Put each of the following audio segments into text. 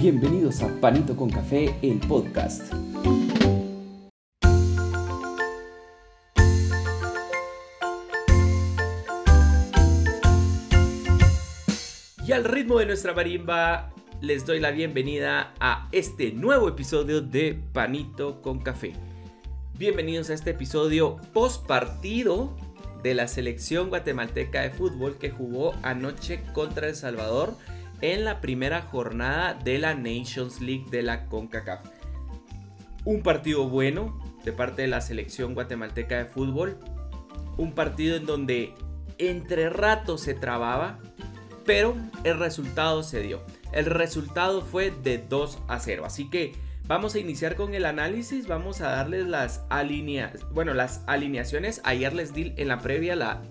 Bienvenidos a Panito con Café, el podcast. Y al ritmo de nuestra marimba, les doy la bienvenida a este nuevo episodio de Panito con Café. Bienvenidos a este episodio post partido de la selección guatemalteca de fútbol que jugó anoche contra El Salvador en la primera jornada de la Nations League de la CONCACAF. Un partido bueno de parte de la selección guatemalteca de fútbol. Un partido en donde entre ratos se trababa, pero el resultado se dio. El resultado fue de 2 a 0. Así que vamos a iniciar con el análisis. Vamos a darles las, bueno, las alineaciones. Ayer les di en la previa la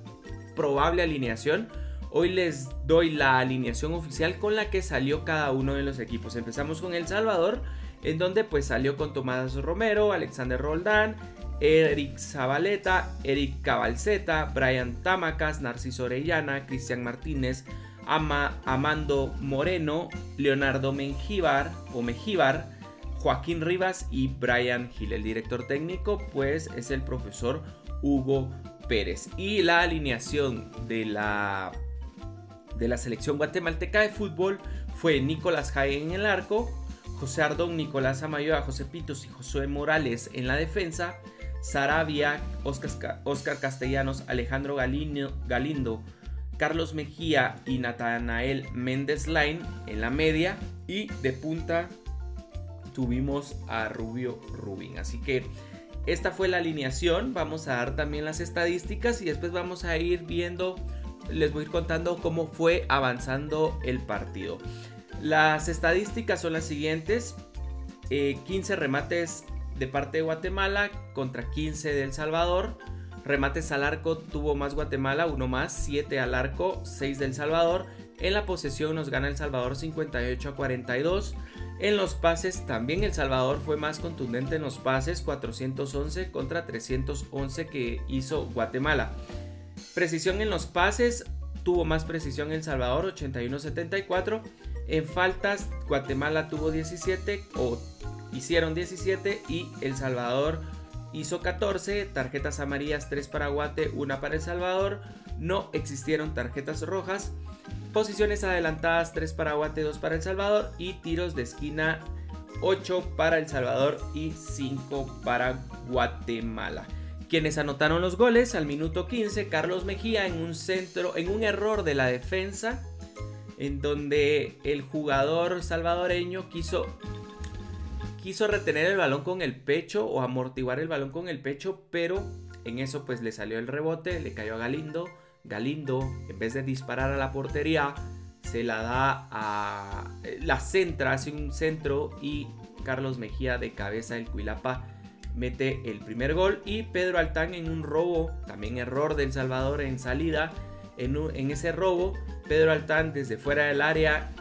probable alineación. Hoy les doy la alineación oficial con la que salió cada uno de los equipos. Empezamos con El Salvador, en donde pues salió con Tomás Romero, Alexander Roldán, Eric Zabaleta, Eric Cabalceta, Brian Tamacas, Narciso Orellana, Cristian Martínez, Ama, Amando Moreno, Leonardo Mengíbar o Mejíbar, Joaquín Rivas y Brian Gil. El director técnico pues es el profesor Hugo Pérez. Y la alineación de la de la selección guatemalteca de fútbol fue Nicolás Jaén en el arco, José Ardón, Nicolás Amayoa, José Pitos y José Morales en la defensa, Sarabia, Oscar, Castellanos, Alejandro Galindo, Carlos Mejía y Natanael Méndez Line en la media y de punta tuvimos a Rubio Rubin. Así que esta fue la alineación. Vamos a dar también las estadísticas y después vamos a ir viendo les voy a ir contando cómo fue avanzando el partido. Las estadísticas son las siguientes. 15 eh, remates de parte de Guatemala contra 15 de El Salvador. Remates al arco tuvo más Guatemala, uno más, 7 al arco, 6 del Salvador. En la posesión nos gana El Salvador 58 a 42. En los pases también El Salvador fue más contundente en los pases, 411 contra 311 que hizo Guatemala. Precisión en los pases, tuvo más precisión El Salvador, 81-74. En faltas, Guatemala tuvo 17 o hicieron 17 y El Salvador hizo 14. Tarjetas amarillas, 3 para Guate, 1 para El Salvador. No existieron tarjetas rojas. Posiciones adelantadas, 3 para Guate, 2 para El Salvador. Y tiros de esquina, 8 para El Salvador y 5 para Guatemala. Quienes anotaron los goles al minuto 15, Carlos Mejía en un centro, en un error de la defensa, en donde el jugador salvadoreño quiso quiso retener el balón con el pecho o amortiguar el balón con el pecho, pero en eso pues le salió el rebote, le cayó a Galindo. Galindo, en vez de disparar a la portería, se la da a la centra, hace un centro y Carlos Mejía de cabeza del Cuilapa mete el primer gol y Pedro Altán en un robo, también error del Salvador en salida, en, ese robo Pedro Altán desde fuera del área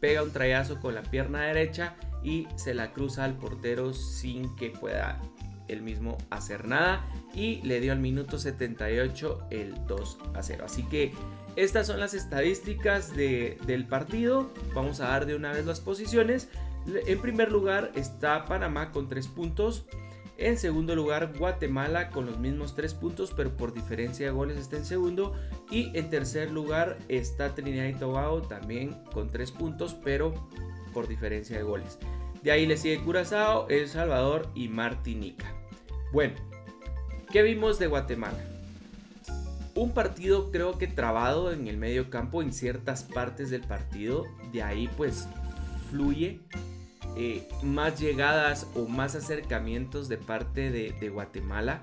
pega un trayazo con la pierna derecha y se la cruza al portero sin que pueda el mismo hacer nada y le dio al minuto 78 el 2 a 0. Así que estas son las estadísticas del partido. Vamos a dar de una vez las posiciones. En primer lugar está Panamá con 3 puntos. En segundo lugar, Guatemala con los mismos tres puntos, pero por diferencia de goles está en segundo. Y en tercer lugar está Trinidad y Tobago también con tres puntos, pero por diferencia de goles. De ahí le sigue Curazao, El Salvador y Martinica. Bueno, ¿qué vimos de Guatemala? Un partido creo que trabado en el medio campo en ciertas partes del partido. De ahí pues fluye eh, más llegadas o más acercamientos de parte de, Guatemala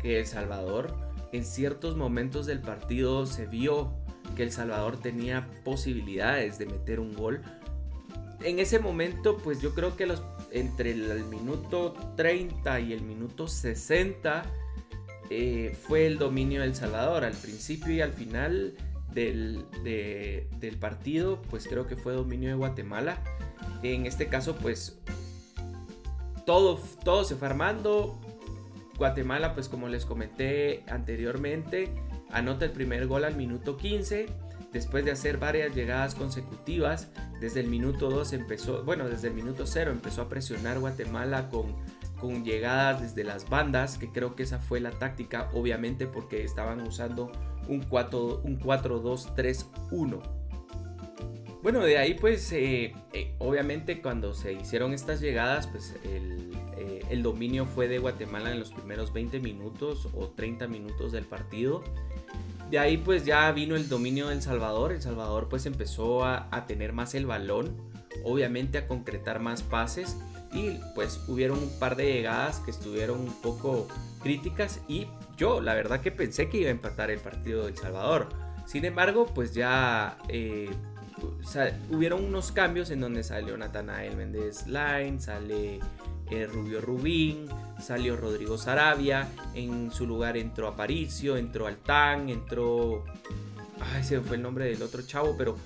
que El Salvador. En ciertos momentos del partido se vio que El Salvador tenía posibilidades de meter un gol. En ese momento, pues yo creo que los, entre el, minuto 30 y el minuto 60 eh, fue el dominio del Salvador. Al principio y al final del, del partido, pues creo que fue dominio de Guatemala. En este caso, pues todo, todo se fue armando. Guatemala, pues como les comenté anteriormente, anota el primer gol al minuto 15. después de hacer varias llegadas consecutivas, desde el minuto 2 empezó, bueno, desde el minuto 0 empezó a presionar Guatemala con, con llegadas desde las bandas, que creo que esa fue la táctica, obviamente porque estaban usando un 4-2-3-1. Bueno, de ahí pues eh, eh, obviamente cuando se hicieron estas llegadas, pues el, eh, dominio fue de Guatemala en los primeros 20 minutos o 30 minutos del partido. De ahí pues ya vino el dominio del Salvador. El Salvador pues empezó a, tener más el balón, obviamente a concretar más pases y pues hubieron un par de llegadas que estuvieron un poco críticas y yo la verdad que pensé que iba a empatar el partido del Salvador. Sin embargo pues ya hubieron unos cambios en donde salió Natanael Méndez Line, sale eh, Rubio Rubín, salió Rodrigo Sarabia, en su lugar entró Aparicio, entró Altán, entró... Ay, se fue el nombre del otro chavo, pero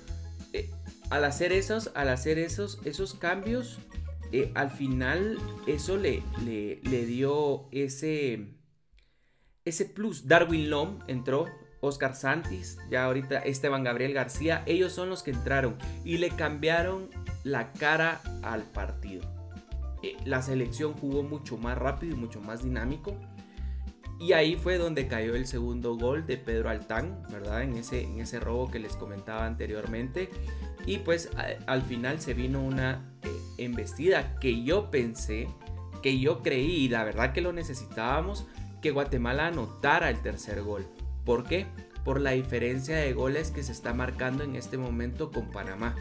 eh, al hacer esos, al hacer esos, esos cambios, eh, al final eso le, le, le, dio ese, ese plus. Darwin Lom entró, Oscar Santis, ya ahorita Esteban Gabriel García, ellos son los que entraron y le cambiaron la cara al partido. Eh, la selección jugó mucho más rápido y mucho más dinámico. Y ahí fue donde cayó el segundo gol de Pedro Altán, ¿verdad? En ese, en ese robo que les comentaba anteriormente. Y pues al final se vino una eh, embestida que yo pensé, que yo creí, y la verdad que lo necesitábamos, que Guatemala anotara el tercer gol. ¿Por qué? Por la diferencia de goles que se está marcando en este momento con Panamá.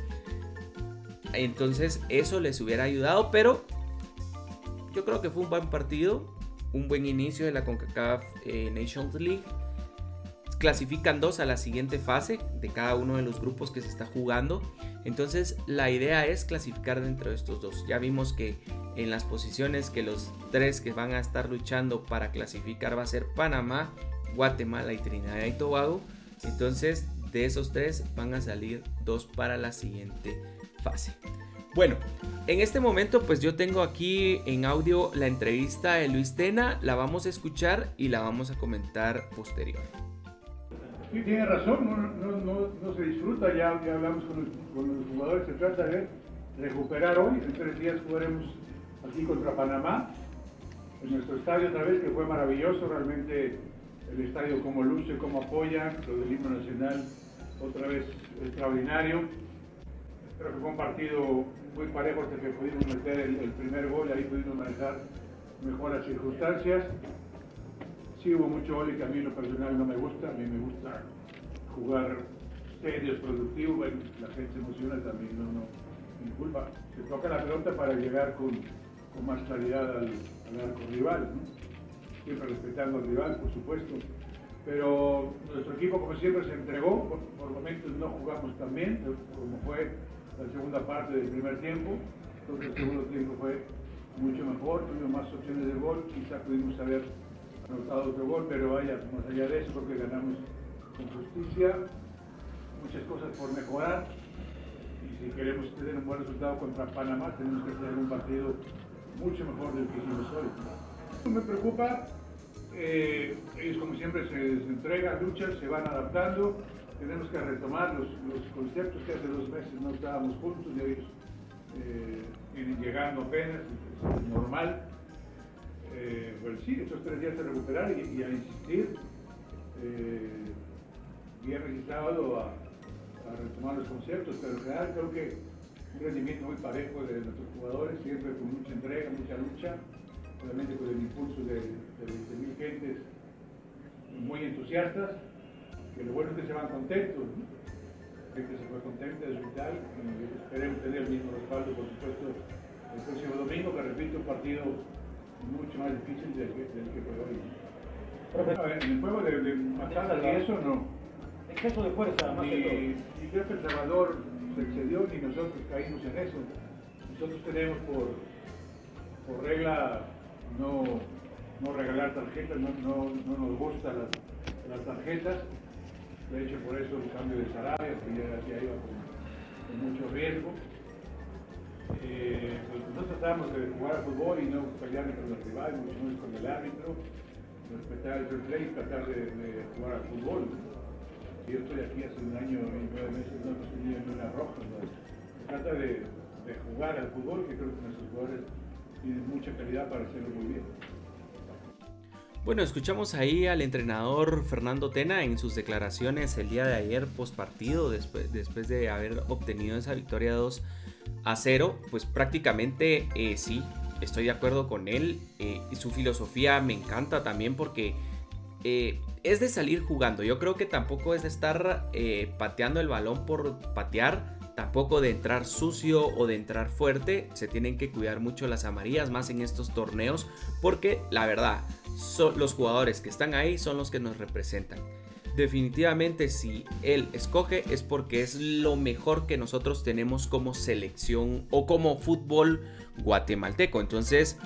Entonces eso les hubiera ayudado, pero yo creo que fue un buen partido, un buen inicio de la CONCACAF eh, Nations League. Clasifican dos a la siguiente fase de cada uno de los grupos que se está jugando. Entonces la idea es clasificar dentro de estos dos. Ya vimos que en las posiciones que los tres que van a estar luchando para clasificar va a ser Panamá, Guatemala y Trinidad y Tobago. Entonces de esos tres van a salir dos para la siguiente fase. Bueno, en este momento pues yo tengo aquí en audio la entrevista de Luis Tena, la vamos a escuchar y la vamos a comentar posterior. Sí, tiene razón, no, se disfruta, ya, hablamos con los, jugadores, se trata de recuperar hoy, en tres días jugaremos aquí contra Panamá, en nuestro estadio otra vez, que fue maravilloso, realmente el estadio como luce, como apoya, lo del himno nacional otra vez extraordinario. Creo que fue un partido muy parejo hasta que pudimos meter el, primer gol, ahí pudimos manejar mejor las circunstancias. Sí hubo mucho gol y que a mí en lo personal no me gusta, a mí me gusta jugar serios, productivos, bueno, la gente se emociona también, no, no, mi culpa. Se toca la pelota para llegar con, con más claridad al, arco rival, siempre respetando al rival, por supuesto. Pero nuestro equipo, como siempre, se entregó, por, por momentos no jugamos tan bien, como fue la segunda parte del primer tiempo. Entonces el segundo tiempo fue mucho mejor, tuvimos más opciones de gol, quizá pudimos haber anotado otro gol, pero vaya, más allá de eso, porque ganamos con justicia, muchas cosas por mejorar. Y si queremos tener un buen resultado contra Panamá, tenemos que tener un partido mucho mejor del que hicimos hoy. Me preocupa, eh, ellos como siempre se, entregan, luchan, se van adaptando. Tenemos que retomar los, conceptos que hace dos meses no estábamos juntos y ellos eh, vienen llegando apenas, es normal. Eh, pues sí, estos tres días de recuperar y, a insistir. Eh, viernes y sábado a, retomar los conceptos, pero en general creo que un rendimiento muy parejo de nuestros jugadores, siempre con mucha entrega, mucha lucha, obviamente con el impulso de, de 20.000 gentes muy entusiastas que lo bueno es que se van contentos, ¿no? que se fue contenta, es vital, y esperemos tener el mismo respaldo, por supuesto, el próximo domingo, que repito, un partido mucho más difícil del que, del que fue hoy. en el juego de, de matadas y eso no. Exceso de fuerza, más y, y creo que El Salvador se excedió y nosotros caímos en eso. Nosotros tenemos por, por regla no, no regalar tarjetas, no, no, no nos gustan las, las tarjetas de hecho, por eso el cambio de Sarabia, que ya, iba con, mucho riesgo. Eh, pues nosotros tratamos de jugar al fútbol y no pelear con el rival, mucho menos con el árbitro, respetar el play y tratar de, jugar al fútbol. Yo estoy aquí hace un año y nueve meses, no estoy viendo una roja. Se trata de jugar al fútbol, que creo que nuestros jugadores tienen mucha calidad para hacerlo muy bien. Bueno, escuchamos ahí al entrenador Fernando Tena en sus declaraciones el día de ayer post partido, después, después de haber obtenido esa victoria 2 a 0, pues prácticamente eh, sí, estoy de acuerdo con él eh, su filosofía me encanta también porque eh, es de salir jugando, yo creo que tampoco es de estar pateando el balón por patear, tampoco de entrar sucio o de entrar fuerte, se tienen que cuidar mucho las amarillas más en estos torneos porque la verdad son los jugadores que están ahí son los que nos representan. Definitivamente si él escoge es porque es lo mejor que nosotros tenemos como selección o como fútbol guatemalteco. Entonces,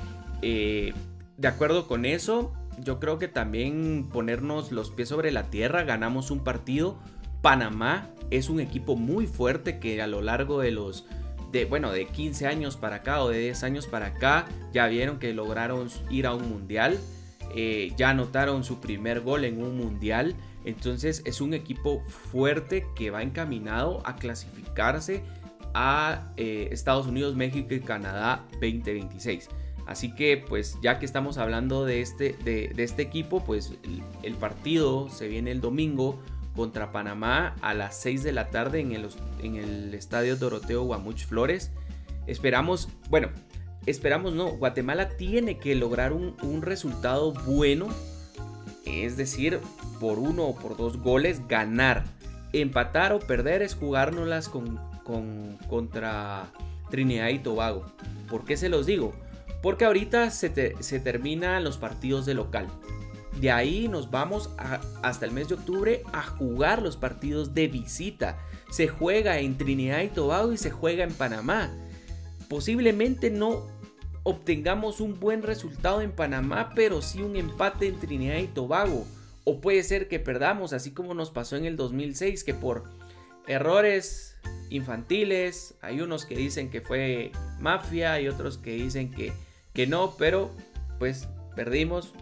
eh, de acuerdo con eso, yo creo que también ponernos los pies sobre la tierra, ganamos un partido. Panamá es un equipo muy fuerte que a lo largo de los de bueno, de 15 años para acá o de 10 años para acá ya vieron que lograron ir a un mundial. Eh, ya anotaron su primer gol en un mundial. Entonces es un equipo fuerte que va encaminado a clasificarse a eh, Estados Unidos, México y Canadá 2026. Así que pues ya que estamos hablando de este, de, este equipo, pues el, partido se viene el domingo contra Panamá a las 6 de la tarde en el, en el estadio Doroteo Guamuch Flores. Esperamos, bueno, esperamos no, Guatemala tiene que lograr un, resultado bueno, es decir, por uno o por dos goles, ganar. Empatar o perder es jugárnoslas con, con, contra Trinidad y Tobago. ¿Por qué se los digo? Porque ahorita se, se terminan los partidos de local. De ahí nos vamos hasta el mes de octubre a jugar los partidos de visita. Se juega en Trinidad y Tobago y se juega en Panamá posiblemente no obtengamos un buen resultado en Panamá, pero sí un empate en Trinidad y Tobago. O puede ser que perdamos, así como nos pasó en el 2006, que por errores infantiles, hay unos que dicen que fue mafia y otros que dicen que, que no, pero pues perdimos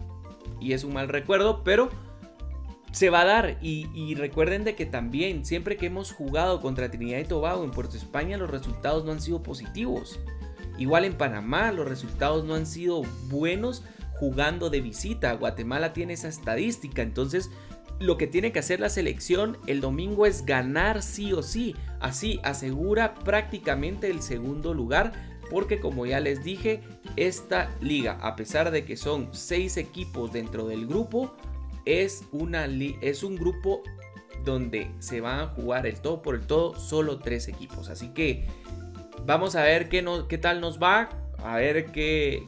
y es un mal recuerdo, pero se va a dar. Y, recuerden de que también, siempre que hemos jugado contra Trinidad y Tobago en Puerto España, los resultados no han sido positivos. Igual en Panamá, los resultados no han sido buenos jugando de visita. Guatemala tiene esa estadística. Entonces, lo que tiene que hacer la selección el domingo es ganar sí o sí. Así asegura prácticamente el segundo lugar. Porque como ya les dije, esta liga, a pesar de que son seis equipos dentro del grupo, es, una es un grupo donde se van a jugar el todo por el todo solo tres equipos. Así que vamos a ver qué, tal nos va, a ver qué,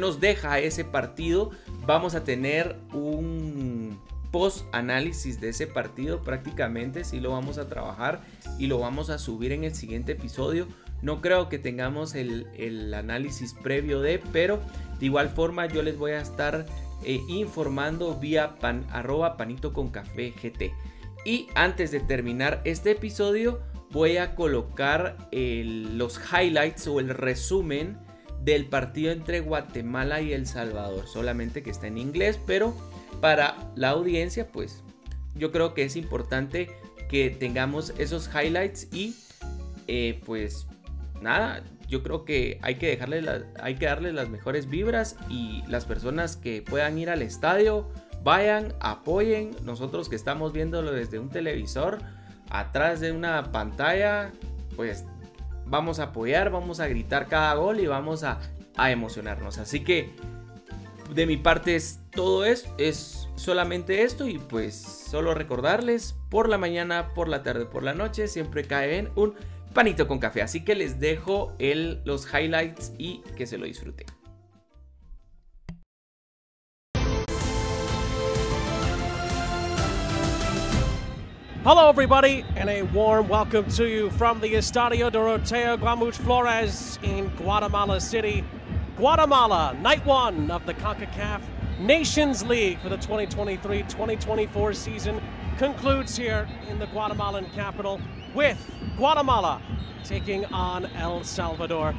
nos deja ese partido. Vamos a tener un post análisis de ese partido prácticamente, si lo vamos a trabajar y lo vamos a subir en el siguiente episodio. No creo que tengamos el, análisis previo de, pero de igual forma yo les voy a estar eh, informando vía pan, arroba panito con café GT. Y antes de terminar este episodio, voy a colocar los highlights o el resumen del partido entre Guatemala y El Salvador. Solamente que está en inglés, pero para la audiencia, pues yo creo que es importante que tengamos esos highlights y eh, pues nada, yo creo que hay que dejarle hay que las mejores vibras y las personas que puedan ir al estadio vayan, apoyen. Nosotros que estamos viéndolo desde un televisor, atrás de una pantalla, pues vamos a apoyar, vamos a gritar cada gol y vamos a, a emocionarnos. Así que de mi parte es todo es, es solamente esto y pues solo recordarles por la mañana, por la tarde, por la noche, siempre cae bien un panito con café. Así que les dejo el, los highlights y que se lo disfruten. Hello, everybody, and a warm welcome to you from the Estadio Doroteo Guamuch Flores in Guatemala City. Guatemala, night one of the CONCACAF Nations League for the 2023 2024 season concludes here in the Guatemalan capital with Guatemala taking on El Salvador.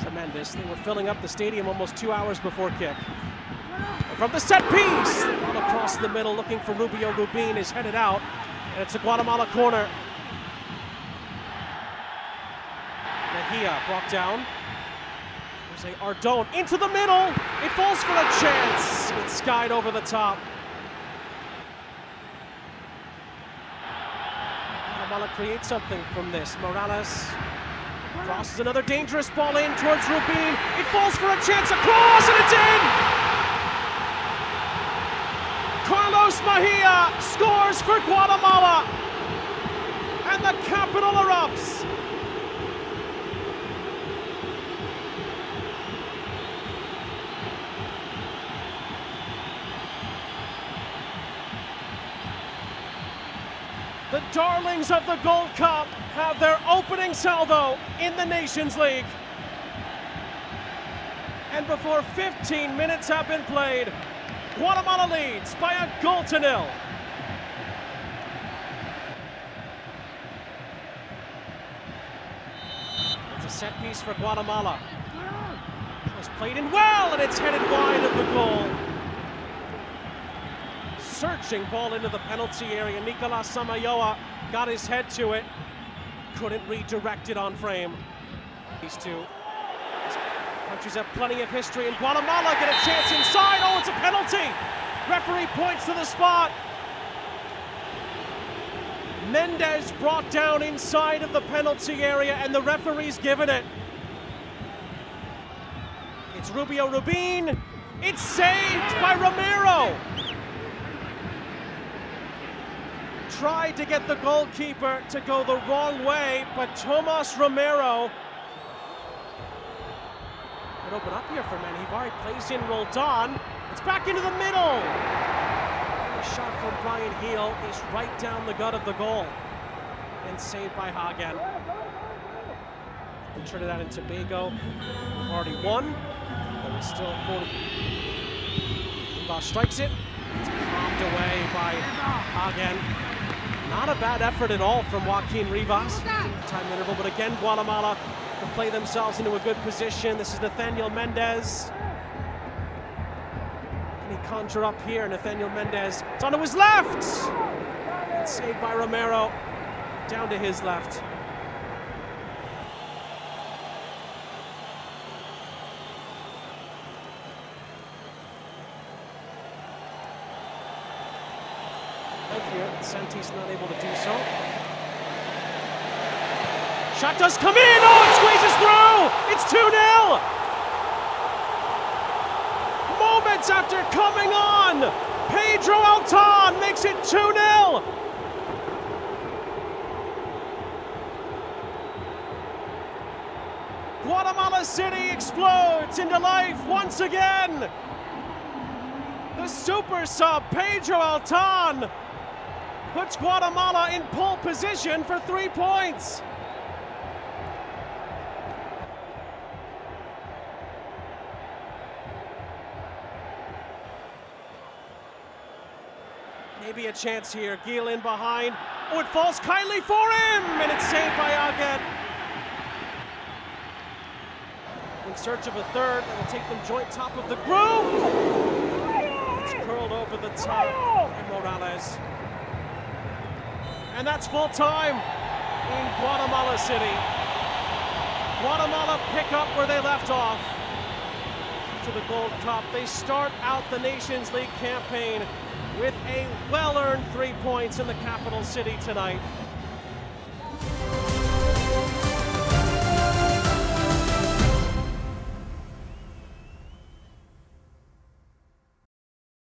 Tremendous. They were filling up the stadium almost two hours before kick. From the set piece, all across the middle, looking for Rubio Rubin, is headed out, and it's a Guatemala corner. Mejia brought down. Jose Ardon into the middle. It falls for a chance. It's skied over the top. Creates something from this. Morales crosses another dangerous ball in towards Rubin. It falls for a chance across, and it's in. Carlos Mejia scores for Guatemala, and the capital erupts. The darlings of the Gold Cup have their opening salvo in the Nations League. And before 15 minutes have been played, Guatemala leads by a goal to nil. It's a set piece for Guatemala. It's played in well, and it's headed wide of the goal. Searching ball into the penalty area. Nicolas Samayoa got his head to it. Couldn't redirect it on frame. These two countries have plenty of history, and Guatemala get a chance inside. Oh, it's a penalty! Referee points to the spot. Mendez brought down inside of the penalty area, and the referee's given it. It's Rubio Rubin. It's saved by Romero. Tried to get the goalkeeper to go the wrong way, but Tomas Romero could open up here for Menjivar. He plays in Roldan. It's back into the middle. A shot from Brian Heel is right down the gut of the goal. And saved by Hagen. And Trinidad and Tobago already won. There is still 40. Rivas strikes it. It's palmed away by Hagen. Not a bad effort at all from Joaquin Rivas. Time interval, but again, Guatemala can play themselves into a good position. This is Nathaniel Mendez. Can he conjure up here? Nathaniel Mendez. It's onto his left! It's saved by Romero. Down to his left. Here, Santis not able to do so. Shot does come in. Oh, it squeezes through. It's 2 0. Moments after coming on, Pedro Altan makes it 2 0. Guatemala City explodes into life once again. The super sub, Pedro Altan, puts Guatemala in pole position for three points. Maybe a chance here. Giel in behind. Oh, it falls kindly for him, and it's saved by Aguet. In search of a third, that will take them joint top of the group. It's curled over the top by Morales. And that's full time in Guatemala City. Guatemala pick up where they left off to the Gold Cup. They start out the Nations League campaign with a well earned three points in the capital city tonight.